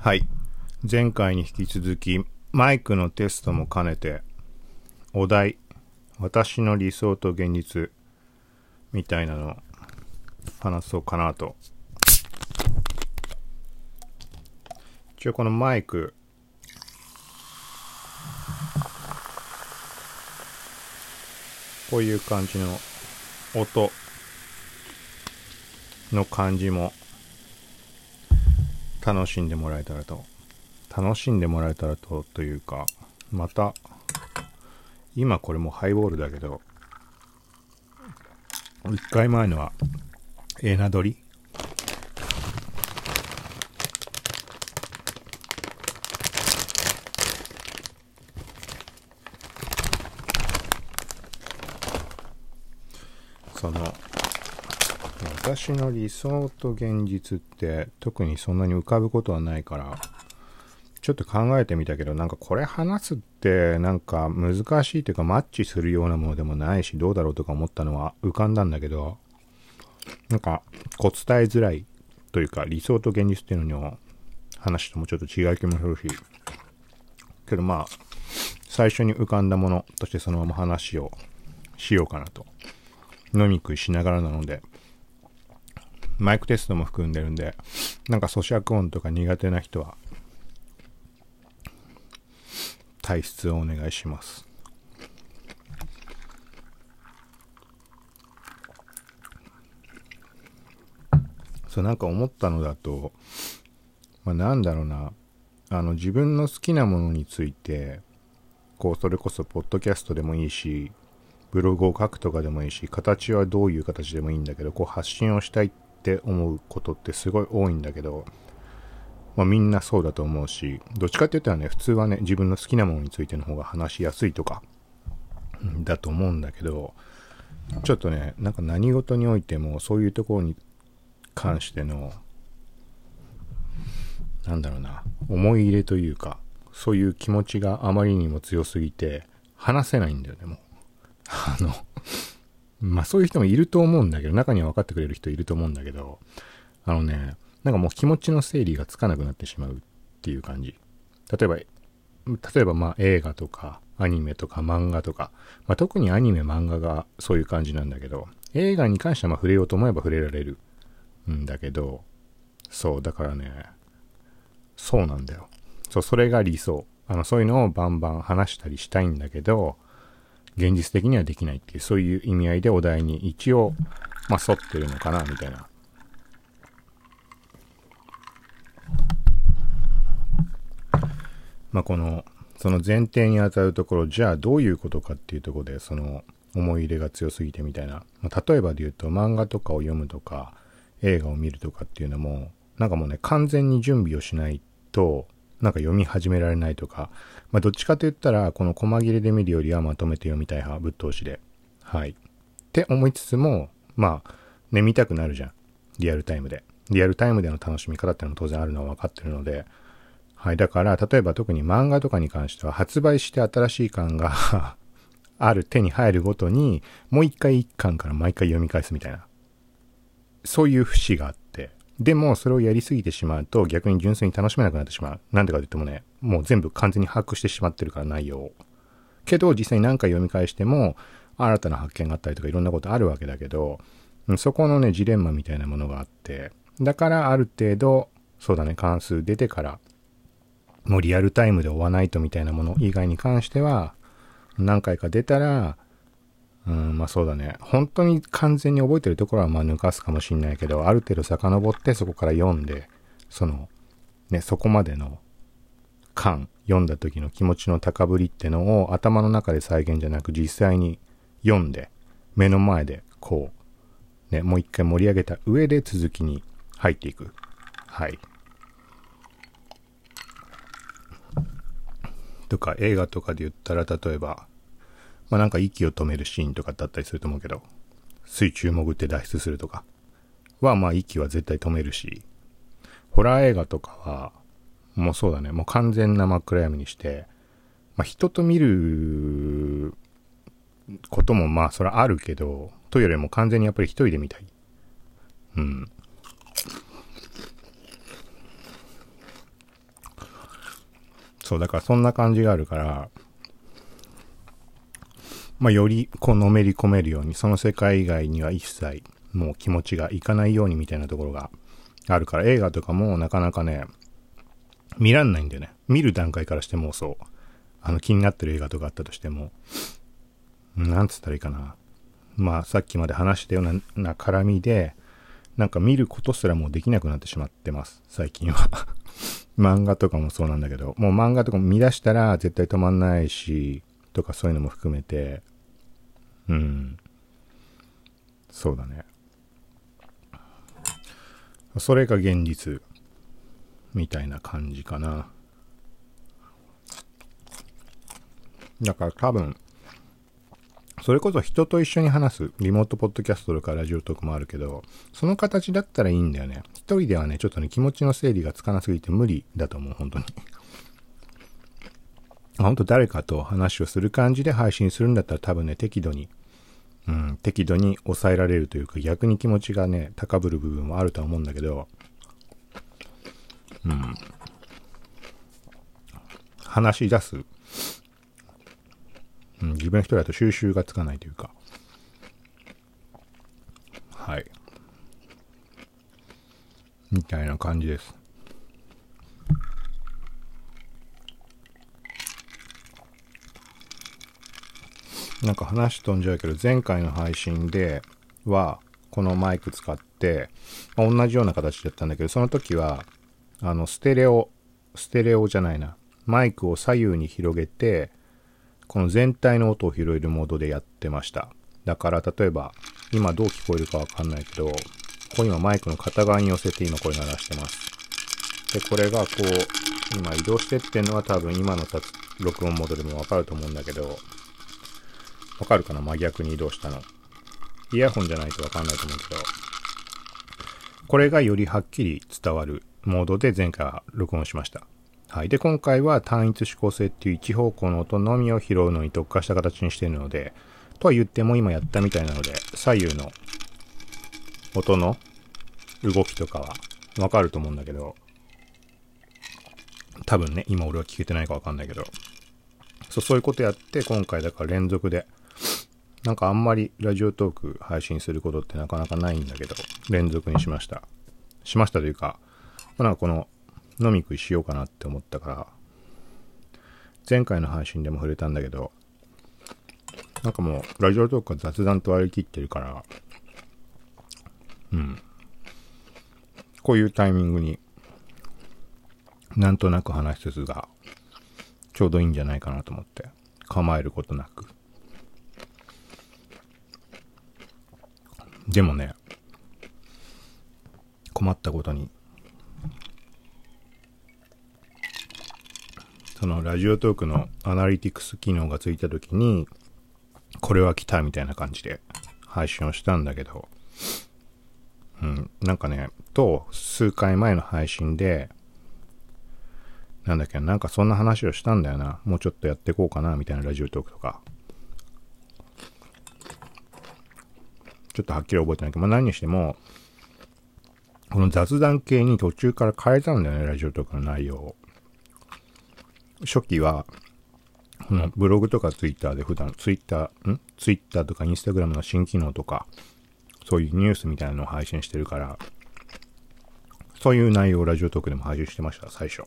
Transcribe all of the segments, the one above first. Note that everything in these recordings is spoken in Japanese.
はい。前回に引き続き、マイクのテストも兼ねて、お題、私の理想と現実、みたいなの話そうかなと。一応このマイク、こういう感じの音の感じも楽しんでもらえたらと。楽しんでもらえたらとというかまた今これもハイボールだけど一回前のはエナドリその私の理想と現実って特にそんなに浮かぶことはないからちょっと考えてみたけどなんかこれ話すってなんか難しいというかマッチするようなものでもないしどうだろうとか思ったのは浮かんだんだけどなんかこう伝えづらいというか理想と現実っていうのに話ともちょっと違う気もするしけどまあ最初に浮かんだものとしてそのまま話をしようかなと。飲み食いしながらなのでマイクテストも含んでるんで、なんか咀嚼音とか苦手な人は、退出をお願いします。そう、なんか思ったのだと、まあ、なんだろうな、あの、自分の好きなものについて、こう、それこそ、ポッドキャストでもいいし、ブログを書くとかでもいいし、形はどういう形でもいいんだけど、こう発信をしたいってって思うことってすごい多いんだけど、まあ、みんなそうだと思うし、どっちかって言ったらね、普通はね、自分の好きなものについての方が話しやすいとか、だと思うんだけど、ちょっとね、なんか何事においてもそういうところに関しての、なんだろうな、思い入れというか、そういう気持ちがあまりにも強すぎて、話せないんだよね、もう。あのまあそういう人もいると思うんだけど、中には分かってくれる人いると思うんだけど、あのね、なんかもう気持ちの整理がつかなくなってしまうっていう感じ。例えば、例えばまあ映画とかアニメとか漫画とか、まあ特にアニメ漫画がそういう感じなんだけど、映画に関してはま触れようと思えば触れられるんだけど、そう、だからね、そうなんだよ。そう、それが理想。あの、そういうのをバンバン話したりしたいんだけど、現実的にはできないっていう、そういう意味合いでお題に一応、まあ、沿ってるのかな、みたいな。まあ、この、その前提にあたるところ、じゃあどういうことかっていうとこで、その思い入れが強すぎてみたいな。まあ、例えばで言うと、漫画とかを読むとか、映画を見るとかっていうのも、なんかもうね、完全に準備をしないと、なんか読み始められないとか、まあどっちかと言ったら、この細切れで見るよりはまとめて読みたい派、ぶっ通しで。はい。って思いつつも、まあ、ね、見たくなるじゃん。リアルタイムで。リアルタイムでの楽しみ方ってのも当然あるのは分かってるので、はい。だから、例えば特に漫画とかに関しては、発売して新しい感が ある手に入るごとに、もう一回一巻から毎回読み返すみたいな。そういう節があっ、でも、それをやりすぎてしまうと、逆に純粋に楽しめなくなってしまう。なんでかと言ってもね、もう全部完全に把握してしまってるから、内容。けど、実際に何回読み返しても、新たな発見があったりとかいろんなことあるわけだけど、そこのね、ジレンマみたいなものがあって、だからある程度、そうだね、関数出てから、もうリアルタイムで追わないとみたいなもの以外に関しては、何回か出たら、うん、まあそうだね。本当に完全に覚えてるところはまあ抜かすかもしんないけど、ある程度遡ってそこから読んで、その、ね、そこまでの感、読んだ時の気持ちの高ぶりってのを頭の中で再現じゃなく実際に読んで、目の前でこう、ね、もう一回盛り上げた上で続きに入っていく。はい。とか映画とかで言ったら例えばまあなんか息を止めるシーンとかだったりすると思うけど、水中潜って脱出するとかはまあ息は絶対止めるし、ホラー映画とかは、もうそうだね、もう完全な真っ暗闇にして、まあ人と見ることもまあそれはあるけど、というよりも完全にやっぱり一人で見たい。うん。そう、だからそんな感じがあるから、まあ、よりこうのめり込めるように、その世界以外には一切もう気持ちがいかないようにみたいなところがあるから、映画とかもなかなかね、見らんないんだよね。見る段階からしてもそう。あの気になってる映画とかあったとしても、なんつったらいいかな。まあさっきまで話したようなな絡みで、なんか見ることすらもうできなくなってしまってます。最近は 漫画とかもそうなんだけど、もう漫画とかも見出したら絶対止まんないし、とかそういうのも含めて、うん。そうだね。それが現実、みたいな感じかな。だから多分、それこそ人と一緒に話すリモートポッドキャストとかラジオトークもあるけど、その形だったらいいんだよね。一人ではね、ちょっとね、気持ちの整理がつかなすぎて無理だと思う、本当に。本当誰かと話をする感じで配信するんだったら多分ね、適度に、うん、適度に抑えられるというか逆に気持ちがね、高ぶる部分もあるとは思うんだけど、うん。話し出す。うん、自分一人だと収集がつかないというか。はい。みたいな感じです。なんか話飛んじゃうけど、前回の配信では、このマイク使って、まあ、同じような形だったんだけど、その時は、あの、ステレオ、ステレオじゃないな。マイクを左右に広げて、この全体の音を拾えるモードでやってました。だから例えば、今どう聞こえるかわかんないけど、ここ今マイクの片側に寄せて今これ鳴らしてます。で、これがこう、今移動してってんのは多分今の録音モードでもわかると思うんだけど、わかるかな？真逆に移動したの。イヤホンじゃないとわかんないと思うけど、これがよりはっきり伝わるモードで前回は録音しました。はい。で、今回は単一指向性っていう一方向の音のみを拾うのに特化した形にしているので、とは言っても今やったみたいなので、左右の音の動きとかはわかると思うんだけど、多分ね、今俺は聞けてないかわかんないけど、そう、そういうことやって、今回だから連続でなんかあんまりラジオトーク配信することってなかなかないんだけど、連続にしました。しましたというか、まなんかこの飲み食いしようかなって思ったから、前回の配信でも触れたんだけど、なんかもうラジオトークは雑談と割り切ってるから、うん。こういうタイミングになんとなく話しつつがちょうどいいんじゃないかなと思って構えることなくでもね、困ったことに、そのラジオトークのアナリティクス機能がついた時に、これは来たみたいな感じで配信をしたんだけど、うん、なんかね、と、数回前の配信で、なんだっけ、なんかそんな話をしたんだよな。もうちょっとやっていこうかな、みたいなラジオトークとか。ちょっとはっきり覚えてないけど、まあ何にしても、この雑談系に途中から変えたんだよね、ラジオとかの内容を。初期は、このブログとかツイッターで普段、ツイッター、ん？ツイッターとかインスタグラムの新機能とか、そういうニュースみたいなのを配信してるから、そういう内容をラジオトークでも配信してました、最初。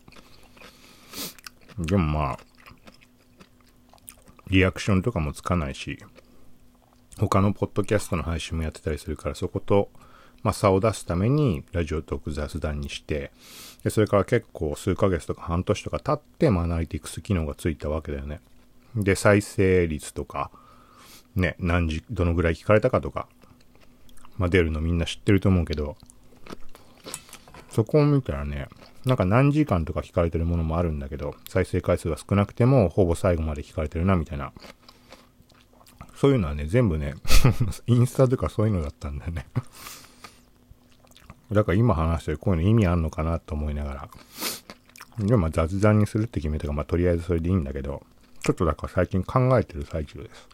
でもまあ、リアクションとかもつかないし、他のポッドキャストの配信もやってたりするから、そこと、まあ、差を出すために、ラジオトーク雑談にして、で、それから結構数ヶ月とか半年とか経って、まあ、アナリティクス機能がついたわけだよね。で、再生率とか、ね、何時、どのぐらい聞かれたかとか、まあ、出るのみんな知ってると思うけど、そこを見たらね、なんか何時間とか聞かれてるものもあるんだけど、再生回数が少なくても、ほぼ最後まで聞かれてるな、みたいなそういうのはね、全部ね、インスタとかそういうのだったんだよね だから今話してるこういうの意味あんのかなと思いながら。でもまあ雑談にするって決めたから、まあとりあえずそれでいいんだけど、ちょっとだから最近考えてる最中です。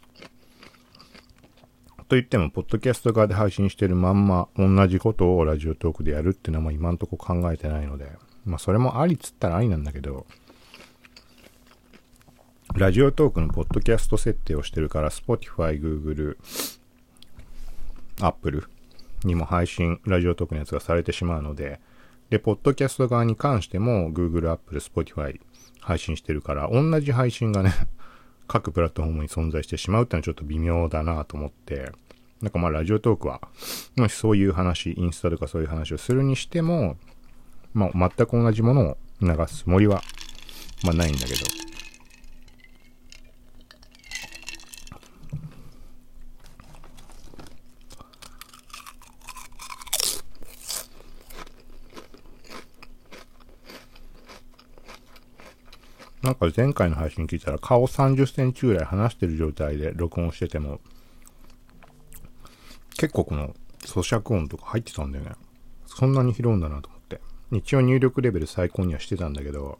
と言っても、ポッドキャスト側で配信してるまんま、同じことをラジオトークでやるっていうのは今んとこ考えてないので、まあそれもありっつったらありなんだけど、ラジオトークのポッドキャスト設定をしてるから、Spotify、Google、Apple にも配信、ラジオトークのやつがされてしまうので、で、ポッドキャスト側に関しても Google、Apple、Spotify 配信してるから、同じ配信がね、各プラットフォームに存在してしまうってのはちょっと微妙だなと思って、なんかまあラジオトークは、もしそういう話、インスタとかそういう話をするにしても、まあ全く同じものを流すつもりは、まあないんだけど。なんか前回の配信聞いたら顔30センチぐらい離してる状態で録音してても、結構この咀嚼音とか入ってたんだよね。そんなに拾うんだなと思って。一応入力レベル最高にはしてたんだけど、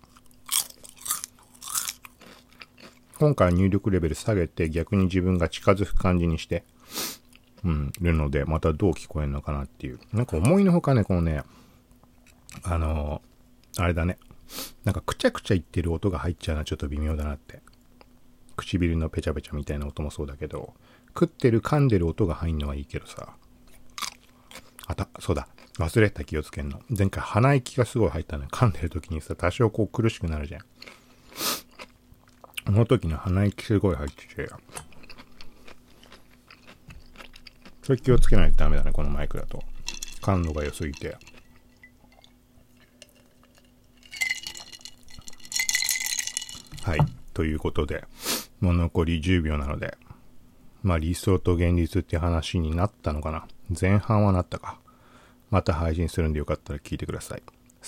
今回入力レベル下げて逆に自分が近づく感じにして、うん、るので、またどう聞こえるのかなっていう。なんか思いのほかね、このね、あのー、あれだね。なんかくちゃくちゃ言ってる音が入っちゃうのはちょっと微妙だなって。唇のペチャペチャみたいな音もそうだけど、食ってる噛んでる音が入んのはいいけどさ。あた、そうだ。忘れた気をつけんの。前回鼻息がすごい入ったの。噛んでる時にさ、多少こう苦しくなるじゃん。この時の鼻息すごい入ってて。それ気をつけないとダメだね、このマイクだと。感度が良すぎて。はい。ということで、もう残り10秒なので、まあ理想と現実って話になったのかな。前半はなったか。また配信するんでよかったら聞いてください。